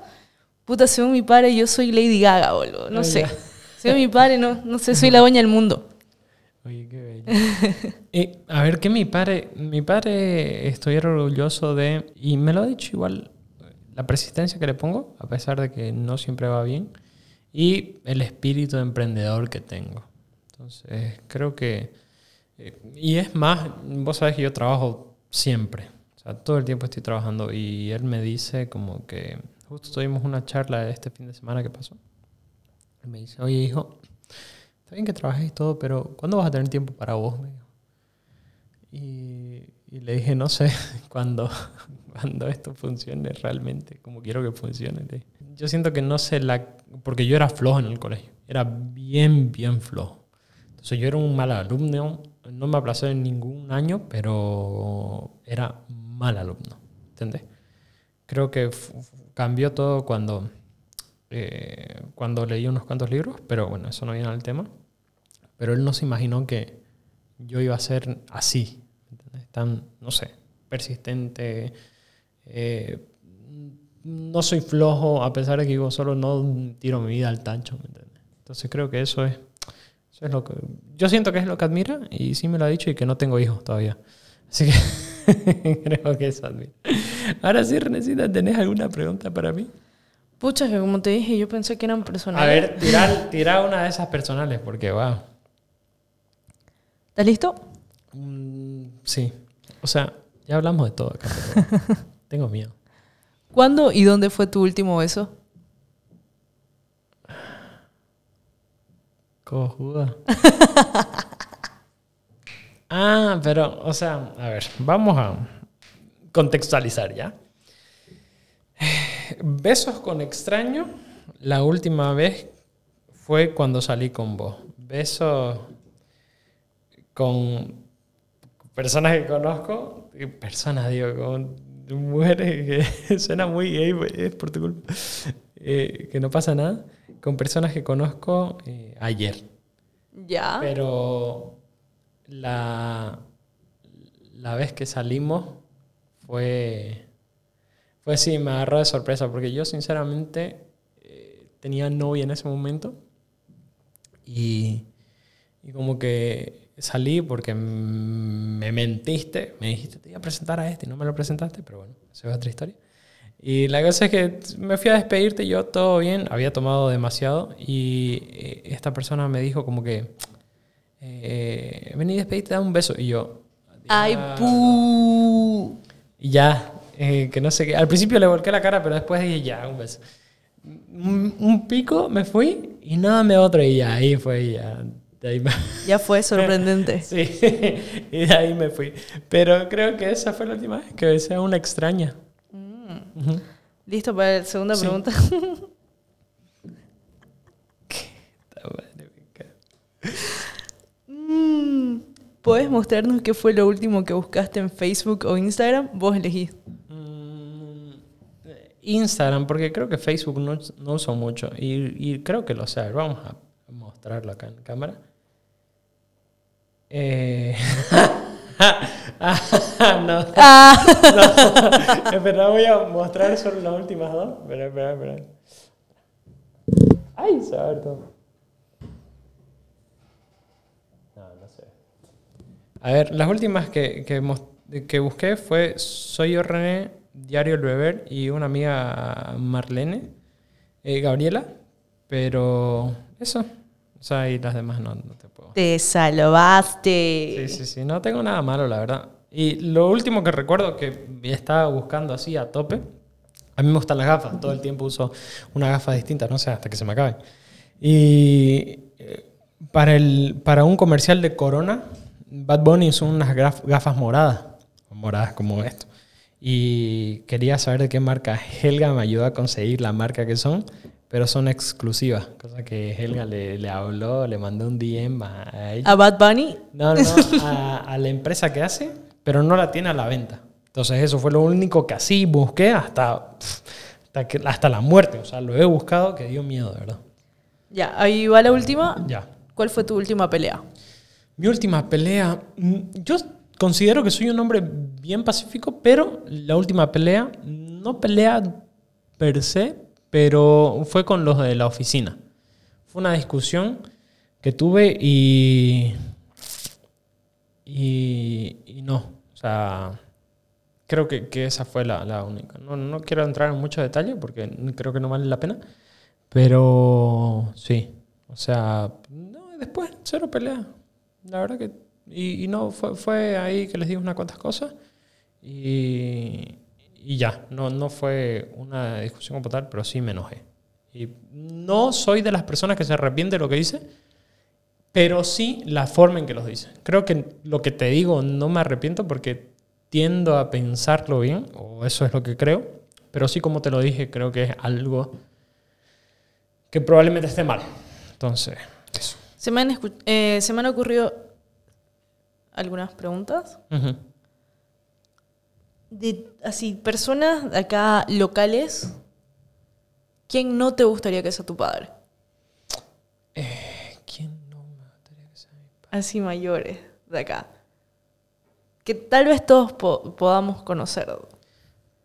Puta, según mi padre yo soy Lady Gaga, boludo. No Ah, sé. Según mi padre, no, no sé, soy la dueña del mundo. Oye, qué bello. Y, a ver, que mi padre, mi padre estuviera orgulloso de, y me lo ha dicho igual, la persistencia que le pongo, a pesar de que no siempre va bien, y el espíritu de emprendedor que tengo. Entonces, creo que, eh, y es más, vos sabes que yo trabajo siempre, o sea, todo el tiempo estoy trabajando, y él me dice como que, justo tuvimos una charla este fin de semana que pasó, me dice, oye hijo, Está bien que trabajes y todo, pero ¿cuándo vas a tener tiempo para vos? Me dijo. Y, y le dije, no sé, cuando, cuando esto funcione realmente, como quiero que funcione. Yo siento que no sé la... Porque yo era flojo en el colegio. Era bien, bien flojo. Entonces yo era un mal alumno. No me aplacé en ningún año, pero era mal alumno. ¿Entendés? Creo que cambió todo cuando, eh, cuando leí unos cuantos libros, pero bueno, eso no viene al tema. Pero él no se imaginó que yo iba a ser así, ¿entendés? tan, no sé, persistente. eh, no soy flojo, a pesar de que vivo solo, no tiro mi vida al tancho. ¿me? Entonces creo que eso es, eso es lo que... Yo siento que es lo que admira y sí me lo ha dicho y que no tengo hijos todavía. Así que creo que eso admira. Ahora sí, Renesita, ¿tenés alguna pregunta para mí? Pucha, que como te dije, yo pensé que eran personales. A ver, tirar, tirar una de esas personales, porque va. ¿Estás listo? Mm, sí. O sea, Ya hablamos de todo acá, pero tengo miedo. ¿Cuándo y dónde fue tu último beso? Cojuda. ah, pero, o sea, a ver, vamos a contextualizar ya. Besos con extraño, la última vez fue cuando salí con vos. Besos con personas que conozco, personas, digo, con mujeres que suena muy gay, pues, es por tu culpa, eh, que no pasa nada, con personas que conozco eh, ayer. Ya. Pero la, la vez que salimos fue, fue sí, me agarró de sorpresa, porque yo sinceramente eh, tenía novia en ese momento y, y como que salí porque me mentiste, me dijiste, te iba a presentar a este y no me lo presentaste, pero bueno, esa es otra historia. Y la cosa es que me fui a despedirte, yo todo bien, había tomado demasiado y eh, esta persona me dijo como que, eh, vení, despedirte, da un beso. Y yo, Ay, "Ah". pu. Y ya, eh, que no sé qué. Al principio le volqué la cara, pero después dije, ya, un beso. Un, un pico, me fui y nada me otro y ya, ahí fue, y ya. De ahí me... Ya fue sorprendente. Sí, y de ahí me fui. Pero creo que esa fue la última vez que besé a una extraña. Ujú. ¿Listo para la segunda Sí. pregunta? Cago. Mm, ¿Puedes mostrarnos qué fue lo último que buscaste en Facebook o Instagram? Vos elegís. Instagram, porque creo que Facebook no, no uso mucho. Y, y creo que lo sé. Vamos a mostrarlo acá en cámara. Eh... no, Ah. no. Espera, voy a mostrar solo las últimas dos. Espera, espera, espera. Ay, se va todo. No, no sé. A ver, las últimas que, que, que busqué fue Soy yo René, Diario El Beber y una amiga Marlene, eh, Gabriela, pero eso. O sea, y las demás no, no te puedo. Te salvaste. Sí, sí, sí, no tengo nada malo, la verdad. Y lo último que recuerdo que estaba buscando así a tope, a mí me gustan las gafas, todo el tiempo uso una gafa distinta, no sé, hasta que se me acabe. Y eh, para, el, para un comercial de Corona, Bad Bunny usó unas gafas moradas, moradas como esto. Y quería saber de qué marca. Helga me ayudó a conseguir la marca que son, pero son exclusivas. Cosa que Helga le, le habló, le mandó un DM a, a ella. ¿A Bad Bunny? No, no, no, a, a la empresa que hace, pero no la tiene a la venta. Entonces eso fue lo único que así busqué hasta, hasta, que- hasta la muerte. O sea, lo he buscado que dio miedo, de verdad. Ya, ahí va la última. Ya. ¿Cuál fue tu última pelea? Mi última pelea, mm, yo considero que soy un hombre bien pacífico, pero la última pelea, no pelea per se, pero fue con los de la oficina. Fue una discusión que tuve y, y, y no, o sea, creo que, que esa fue la, la única. No, no quiero entrar en mucho detalle porque creo que no vale la pena, pero sí, o sea, no, después cero pelea. La verdad que... Y, y no, fue, fue ahí que les dije unas cuantas cosas y, y ya, no, no fue una discusión como tal, pero sí me enojé. Y no soy de las personas que se arrepiente de lo que dice, pero sí la forma en que los dice. Creo que lo que te digo no me arrepiento porque tiendo a pensarlo bien, o eso es lo que creo, pero sí como te lo dije, creo que es algo que probablemente esté mal. Entonces, eso. Se me han, eh, se me han ocurrido algunas preguntas. De así, personas de acá locales, ¿quién no te gustaría que sea tu padre? ¿Quién no me gustaría que sea mi Así mayores de acá. Que tal vez todos po- podamos conocer.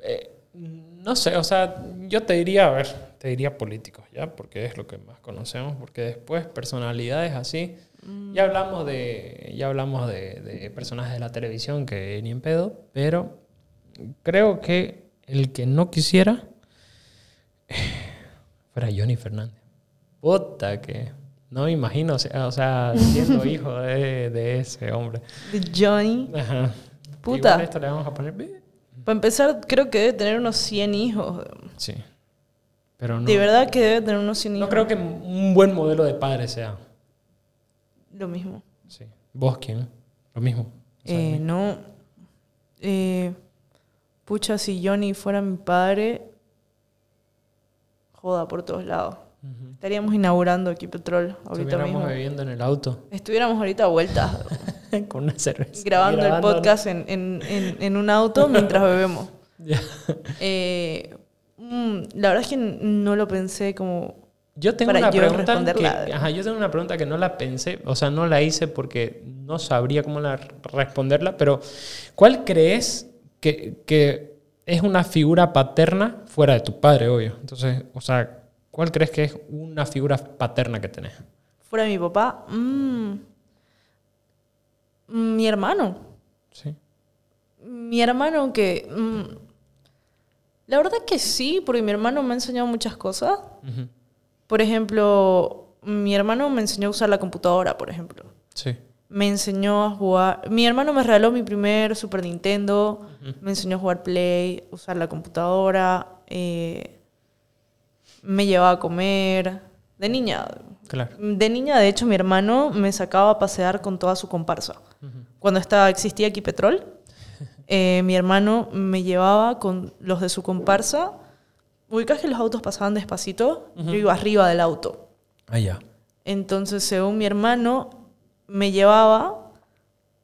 Eh, no sé, o sea, yo te diría, a ver, te diría políticos, ¿ya? Porque es lo que más conocemos, porque después personalidades así, ya hablamos de, ya hablamos de, de personajes de la televisión que ni en pedo, pero creo que el que no quisiera fuera Johnny Fernández. Puta que no me imagino, o sea, o sea, siendo hijo de, de ese hombre. De Johnny. Ajá. Puta. Igual a esto le vamos a poner... "Bi". Para empezar, creo que debe tener unos 100 hijos. Sí. Pero no. De verdad que debe tener unos 100 hijos. No creo que un buen modelo de padre sea. Lo mismo. Sí. ¿Vos quién? Lo mismo. Eh, no. Eh, pucha, si Johnny fuera mi padre, joda por todos lados. Estaríamos inaugurando aquí Petrol ahorita Estuviéramos mismo. bebiendo en el auto Estuviéramos ahorita a vueltas con una cerveza. grabando, el podcast en, en- en- en un auto mientras bebemos. Ya. Eh, mm, la verdad es que no lo pensé como... Yo tengo Para una yo pregunta que, ajá, yo tengo una pregunta que no la pensé, o sea, no la hice porque no sabría cómo la- responderla, pero ¿cuál crees que, que es una figura paterna fuera de tu padre, obvio? Entonces, o sea, ¿cuál crees que es una figura paterna que tenés? Fuera de mi papá, mm, mi hermano. Sí. Mi hermano que... mm, la verdad que sí, porque mi hermano me ha enseñado muchas cosas. Ujú. Por ejemplo, mi hermano me enseñó a usar la computadora, por ejemplo. Sí. Me enseñó a jugar... Mi hermano me regaló mi primer Super Nintendo. Me enseñó a jugar Play, usar la computadora. eh, me llevaba a comer. De niña. Claro. De niña, de hecho, mi hermano me sacaba a pasear con toda su comparsa. Cuando estaba, existía aquí Petrol, eh, mi hermano me llevaba con los de su comparsa. Ubicás que los autos pasaban despacito, yo iba arriba del auto. Ah, ya. Entonces, según mi hermano, me llevaba,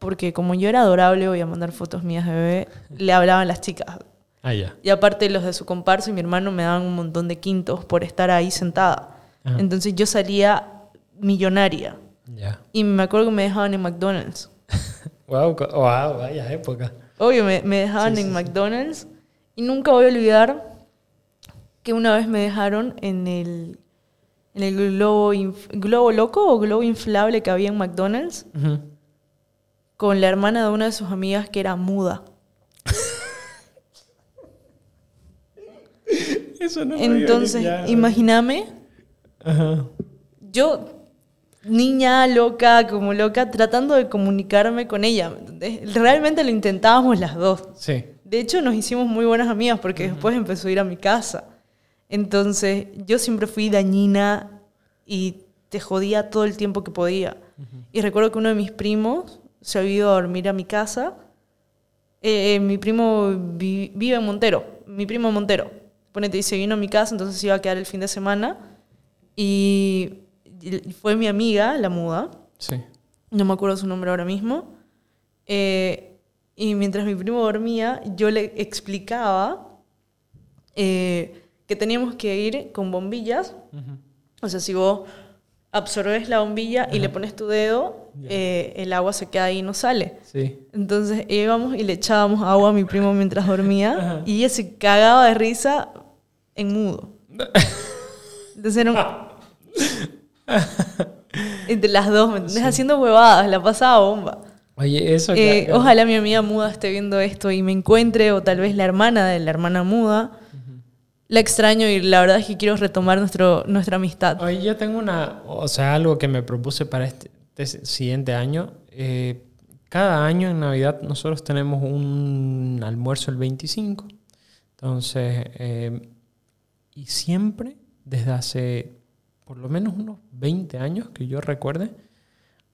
porque como yo era adorable, voy a mandar fotos mías de bebé, le hablaban las chicas. Ah, ya. Y aparte los de su comparsa y mi hermano me daban un montón de quintos por estar ahí sentada. Ajá. Entonces yo salía millonaria. Ya. Y me acuerdo que me dejaban en McDonald's. Wow, wow, vaya época. Obvio, me, me dejaban Sí, en sí, sí. McDonald's. Y nunca voy a olvidar que una vez me dejaron en el, en el globo, inf- globo loco o globo inflable que había en McDonald's con la hermana de una de sus amigas que era muda. Eso no Entonces, imagíname, Ajá. yo, niña loca, como loca, tratando de comunicarme con ella. Realmente lo intentábamos las dos. Sí. De hecho, nos hicimos muy buenas amigas porque después empezó a ir a mi casa. Entonces, yo siempre fui dañina y te jodía todo el tiempo que podía. Y recuerdo que uno de mis primos se había ido a dormir a mi casa. Eh, eh, mi primo vi- vive en Montero, mi primo en Montero. Ponete, y se vino a mi casa, entonces se iba a quedar el fin de semana. Y y fue mi amiga, la muda, Sí. no me acuerdo su nombre ahora mismo. Eh, y mientras mi primo dormía, yo le explicaba eh, que teníamos que ir con bombillas. O sea, si vos absorbes la bombilla y le pones tu dedo, eh, el agua se queda ahí y no sale. Sí. Entonces íbamos y le echábamos agua a mi primo mientras dormía y ella se cagaba de risa en mudo. Entonces era un- Entre las dos, ¿me entendés? Haciendo huevadas, la pasaba bomba. Oye, eso Eh, ojalá mi amiga muda esté viendo esto y me encuentre, o tal vez la hermana de la hermana muda. La extraño y la verdad es que quiero retomar nuestro, nuestra amistad. Oye, yo tengo una, o sea, algo que me propuse para este, este siguiente año. Eh, cada año en Navidad nosotros tenemos un almuerzo el 25. Entonces, eh, y siempre, desde hace por lo menos unos 20 años que yo recuerde,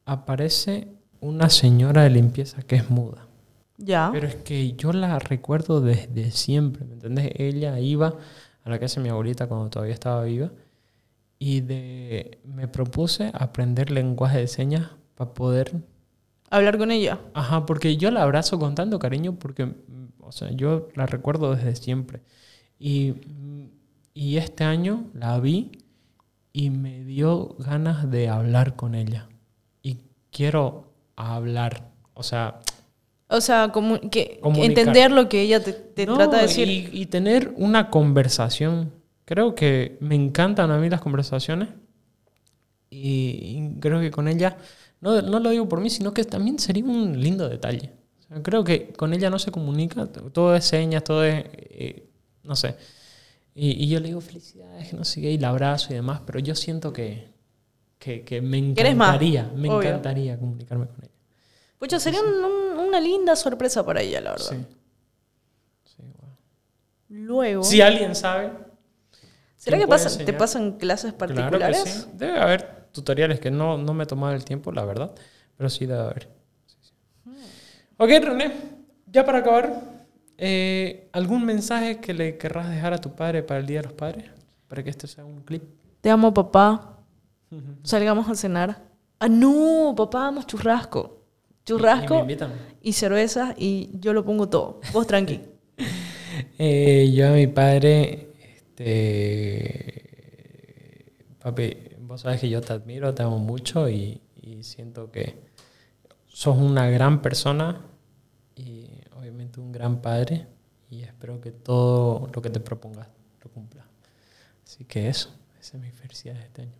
aparece una señora de limpieza que es muda. Ya. Pero es que yo la recuerdo desde siempre, ¿me entendés? Ella iba a la casa de mi abuelita cuando todavía estaba viva y de, me propuse aprender lenguaje de señas para poder... Hablar con ella. Ajá, porque yo la abrazo con tanto cariño porque, o sea, yo la recuerdo desde siempre. Y, y este año la vi y me dio ganas de hablar con ella. Y quiero hablar, o sea, O sea, que, Comunicar. entender lo que ella te, te No, trata de decir. Y, y tener una conversación. Creo que me encantan a mí las conversaciones. Y, y creo que con ella, no, no lo digo por mí, sino que también sería un lindo detalle. O sea, creo que con ella no se comunica, todo es señas, todo es, eh, no sé. Y, y yo le digo felicidades, que no sé qué, y la abrazo y demás, pero yo siento que, que, que me ¿Quieres más? encantaría, me Obvio. encantaría comunicarme con ella. Pucha, sería un- un- una linda sorpresa para ella, la verdad. Sí. Sí, bueno. Luego, Si alguien sabe. ¿será ¿quién que te pasan clases particulares? sí. Debe haber tutoriales que no, no me he tomado el tiempo, la verdad. Pero sí debe haber. Sí, sí. Ok, René. Ya para acabar, eh, ¿algún mensaje que le querrás dejar a tu padre para el Día de los Padres? Para que este sea un clip. Te amo, papá. Salgamos a cenar. Ah, no, papá, vamos churrasco. Y- y Churrasco invitan. y, cerveza y yo lo pongo todo. Vos tranqui. Eh, yo a mi padre, este, papi, vos sabes que yo te admiro, te amo mucho y, y siento que sos una gran persona y obviamente un gran padre y espero que todo lo que te propongas lo cumpla. Así que eso, esa es mi felicidad de este año.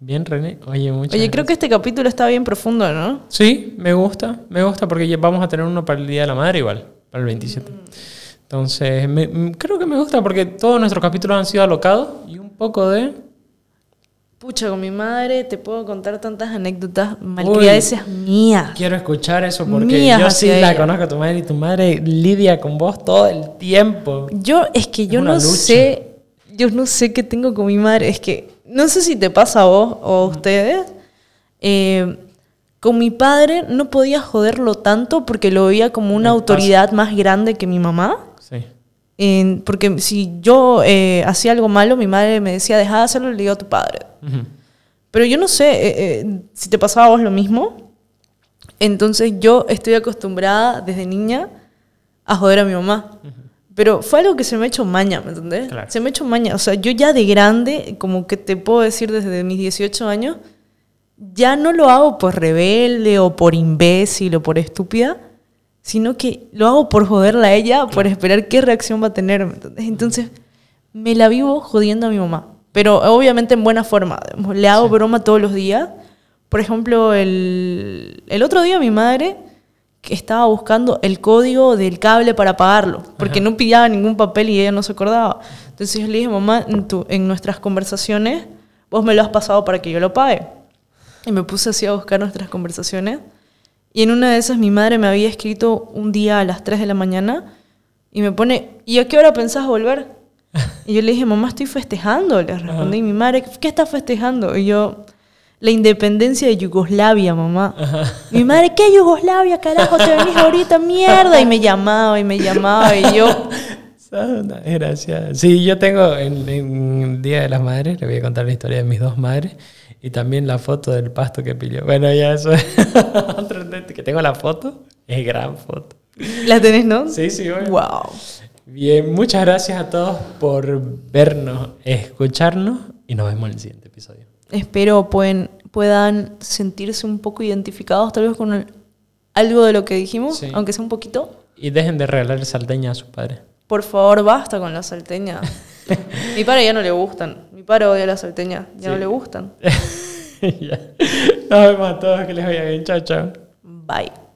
Bien, René. Oye, muchas Oye, creo que este capítulo está bien profundo, ¿no? Sí, me gusta, me gusta porque vamos a tener uno para el Día de la Madre igual, para el 27. Entonces, me- creo que me gusta porque todos nuestros capítulos han sido alocados y un poco de... Pucha, con mi madre te puedo contar tantas anécdotas malcriadeces mías. Quiero escuchar eso porque Mías yo sí la ella. conozco a tu madre y tu madre lidia con vos todo el tiempo. Yo, es que yo una no lucha. sé, yo no sé qué tengo con mi madre. Es que, no sé si te pasa a vos o a ustedes. eh, con mi padre no podía joderlo tanto porque lo veía como una autoridad más grande que mi mamá. Sí. Porque si yo eh, hacía algo malo, mi madre me decía, deja de hacerlo, le digo a tu padre. Pero yo no sé eh, si te pasaba a vos lo mismo. Entonces yo estoy acostumbrada desde niña a joder a mi mamá. Pero fue algo que se me ha hecho maña, ¿me entendés? Claro. Se me ha hecho maña. O sea, yo ya de grande, como que te puedo decir desde mis 18 años, ya no lo hago por rebelde o por imbécil o por estúpida, sino que lo hago por joderla a ella, por esperar qué reacción va a tener. ¿me entendés? Entonces, me la vivo jodiendo a mi mamá. Pero obviamente en buena forma. Le hago broma todos los días. Por ejemplo, el, el otro día mi madre que estaba buscando el código del cable para pagarlo, porque no pillaba ningún papel y ella no se acordaba. Entonces yo le dije, mamá, en, tu- en nuestras conversaciones, vos me lo has pasado para que yo lo pague. Y me puse así a buscar nuestras conversaciones. Y en una de esas mi madre me había escrito un día a las 3 de la mañana y me pone, ¿y a qué hora pensás volver? Y yo le dije, mamá, estoy festejando. Le respondí, y mi madre, ¿qué estás festejando? Y yo, la independencia de Yugoslavia, mamá. Mi madre, ¿qué Yugoslavia, carajo? Te venís ahorita, mierda. Y me llamaba y me llamaba y yo, desgraciada. Sí, yo tengo en, en el Día de las Madres, le voy a contar la historia de mis dos madres y también la foto del pasto que pilló. Bueno, ya eso es que tengo la foto, es gran foto. ¿la tenés, no? Sí, sí, bueno. Wow. Bien, muchas gracias a todos por vernos, escucharnos y nos vemos en el siguiente. Espero pueden, puedan sentirse un poco identificados tal vez con el- algo de lo que dijimos, Sí. aunque sea un poquito. Y dejen de regalar salteña a sus padres. Por favor, basta con la salteña. Mi padre ya no le gustan. Mi padre odia la salteña. Ya no le gustan. Ya. Nos vemos a todos, que les vaya bien, chao, chao. Bye.